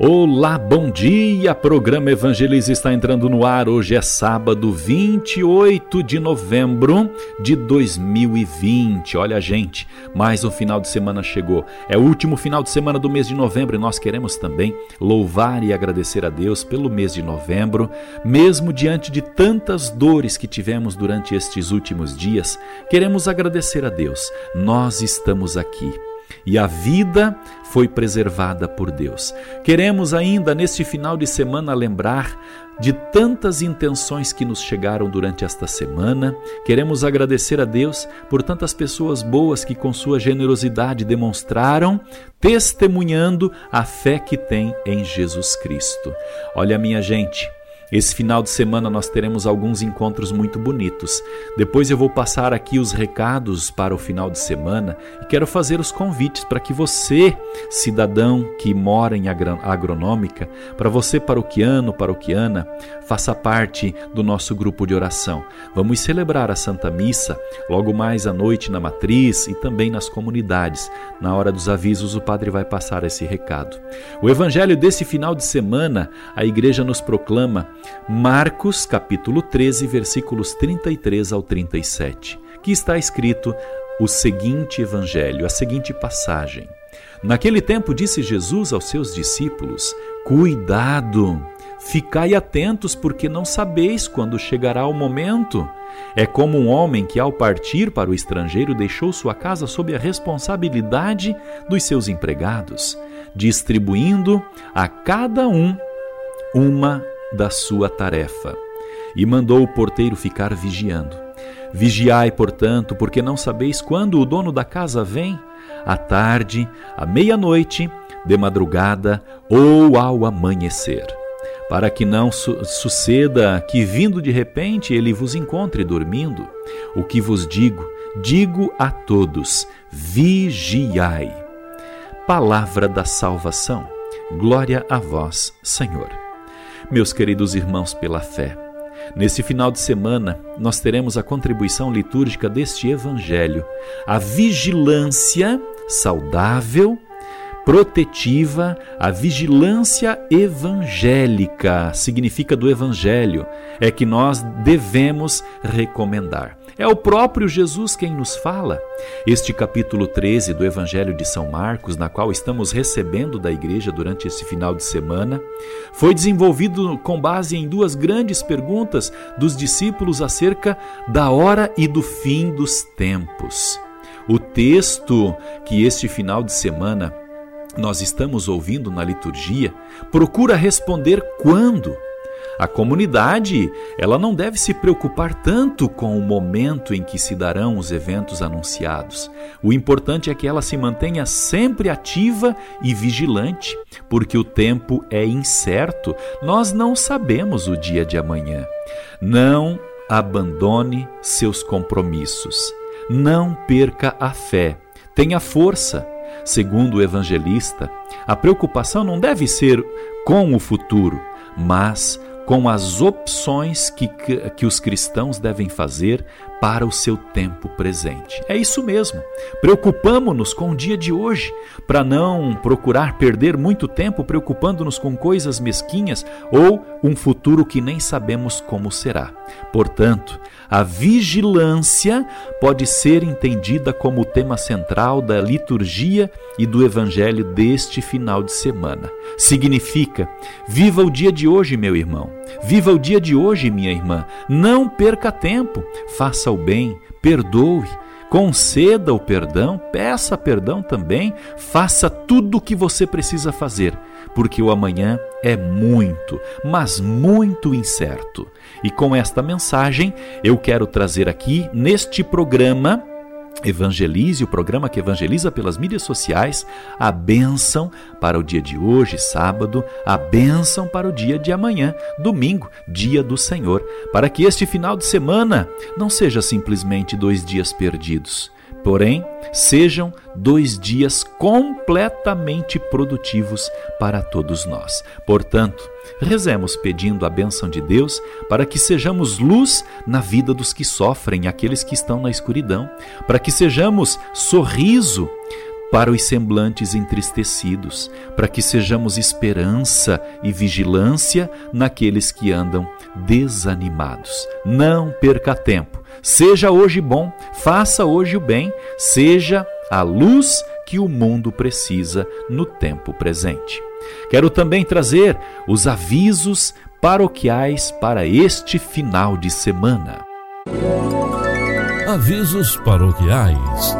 Olá, bom dia! Programa Evangelize está entrando no ar. Hoje é sábado, 28 de novembro de 2020. Olha, gente, mais um final de semana chegou. É o último final de semana do mês de novembro e nós queremos também louvar e agradecer a Deus pelo mês de novembro, mesmo diante de tantas dores que tivemos durante estes últimos dias. Queremos agradecer a Deus. Nós estamos aqui e a vida foi preservada por Deus. Queremos ainda neste final de semana lembrar de tantas intenções que nos chegaram durante esta semana. Queremos agradecer a Deus por tantas pessoas boas que, com sua generosidade, demonstraram, testemunhando a fé que tem em Jesus Cristo. Olha, minha gente. Esse final de semana nós teremos alguns encontros muito bonitos. Depois eu vou passar aqui os recados para o final de semana e quero fazer os convites para que você, cidadão que mora em agronômica, para você paroquiano, paroquiana, faça parte do nosso grupo de oração. Vamos celebrar a Santa Missa logo mais à noite na matriz e também nas comunidades. Na hora dos avisos o padre vai passar esse recado. O evangelho desse final de semana, a igreja nos proclama Marcos capítulo 13, versículos 33 ao 37, que está escrito o seguinte evangelho, a seguinte passagem. Naquele tempo disse Jesus aos seus discípulos: Cuidado, ficai atentos, porque não sabeis quando chegará o momento. É como um homem que, ao partir para o estrangeiro, deixou sua casa sob a responsabilidade dos seus empregados, distribuindo a cada um uma da sua tarefa. E mandou o porteiro ficar vigiando. Vigiai, portanto, porque não sabeis quando o dono da casa vem, à tarde, à meia-noite, de madrugada ou ao amanhecer, para que não su suceda que, vindo de repente, ele vos encontre dormindo. O que vos digo, digo a todos: vigiai. Palavra da salvação. Glória a vós, Senhor. Meus queridos irmãos pela fé, nesse final de semana nós teremos a contribuição litúrgica deste Evangelho, a vigilância saudável, protetiva, a vigilância evangélica, significa do Evangelho, é que nós devemos recomendar. É o próprio Jesus quem nos fala. Este capítulo 13 do Evangelho de São Marcos, na qual estamos recebendo da igreja durante esse final de semana, foi desenvolvido com base em duas grandes perguntas dos discípulos acerca da hora e do fim dos tempos. O texto que este final de semana nós estamos ouvindo na liturgia procura responder quando a comunidade, ela não deve se preocupar tanto com o momento em que se darão os eventos anunciados. O importante é que ela se mantenha sempre ativa e vigilante, porque o tempo é incerto. Nós não sabemos o dia de amanhã. Não abandone seus compromissos. Não perca a fé. Tenha força. Segundo o evangelista, a preocupação não deve ser com o futuro, mas com as opções que, que, que, os cristãos devem fazer para o seu tempo presente. É isso mesmo. Preocupamos-nos com o dia de hoje, para não procurar perder muito tempo preocupando-nos com coisas mesquinhas ou um futuro que nem sabemos como será. Portanto, a vigilância pode ser entendida como o tema central da liturgia e do evangelho deste final de semana. Significa: viva o dia de hoje, meu irmão. Viva o dia de hoje, minha irmã. Não perca tempo. Faça o bem, perdoe conceda o perdão, peça perdão também, faça tudo o que você precisa fazer, porque o amanhã é muito, mas muito incerto. E com esta mensagem, eu quero trazer aqui neste programa Evangelize, o programa que evangeliza pelas mídias sociais, a bênção para o dia de hoje, sábado, a bênção para o dia de amanhã, domingo, dia do Senhor, para que este final de semana não seja simplesmente dois dias perdidos, porém, sejam dois dias completamente produtivos para todos nós. Portanto, rezemos pedindo a bênção de Deus para que sejamos luz na vida dos que sofrem, aqueles que estão na escuridão, para que sejamos sorriso para os semblantes entristecidos, para que sejamos esperança e vigilância naqueles que andam desanimados. Não perca tempo. Seja hoje bom, faça hoje o bem, seja a luz que o mundo precisa no tempo presente. Quero também trazer os avisos paroquiais para este final de semana. Avisos paroquiais.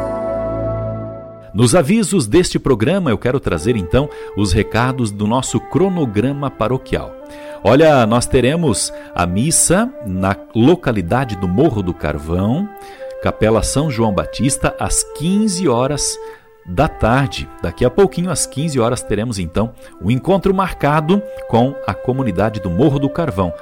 Nos avisos deste programa, eu quero trazer então os recados do nosso cronograma paroquial. Olha, nós teremos a missa na localidade do Morro do Carvão, Capela São João Batista, às 15 horas da tarde. Daqui a pouquinho, às 15 horas, teremos então o encontro marcado com a comunidade do Morro do Carvão,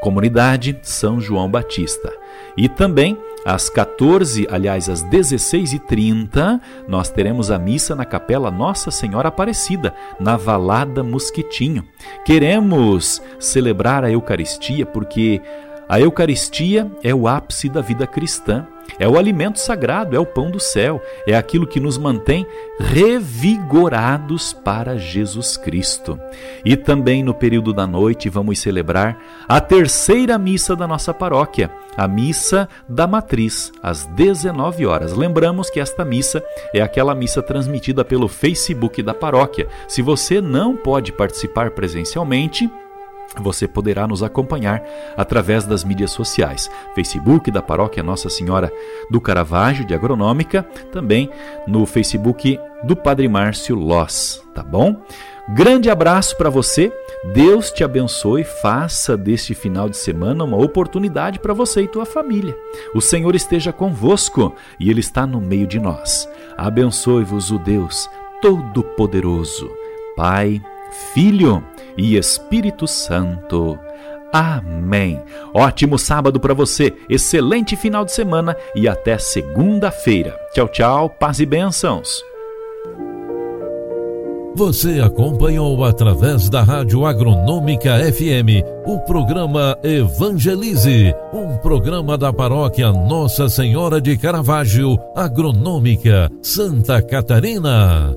comunidade São João Batista. E também às 14, aliás, às 16h30, nós teremos a missa na Capela Nossa Senhora Aparecida, na Valada Mosquitinho. Queremos celebrar a Eucaristia porque a Eucaristia é o ápice da vida cristã, é o alimento sagrado, é o pão do céu, é aquilo que nos mantém revigorados para Jesus Cristo. E também no período da noite vamos celebrar a terceira missa da nossa paróquia, a missa da matriz, às 19 horas. Lembramos que esta missa é aquela missa transmitida pelo Facebook da paróquia. Se você não pode participar presencialmente, você poderá nos acompanhar através das mídias sociais, Facebook da Paróquia Nossa Senhora do Caravaggio de Agronômica, também no Facebook do Padre Márcio Loss, tá bom? Grande abraço para você. Deus te abençoe. Faça deste final de semana uma oportunidade para você e tua família. O Senhor esteja convosco e Ele está no meio de nós. Abençoe-vos o Deus Todo-Poderoso, Pai, Filho e Espírito Santo. Amém. Ótimo sábado para você, excelente final de semana e até segunda-feira. Tchau, tchau, paz e bênçãos. Você acompanhou através da Rádio Agronômica FM o programa Evangelize, um programa da paróquia Nossa Senhora de Caravaggio, Agronômica, Santa Catarina.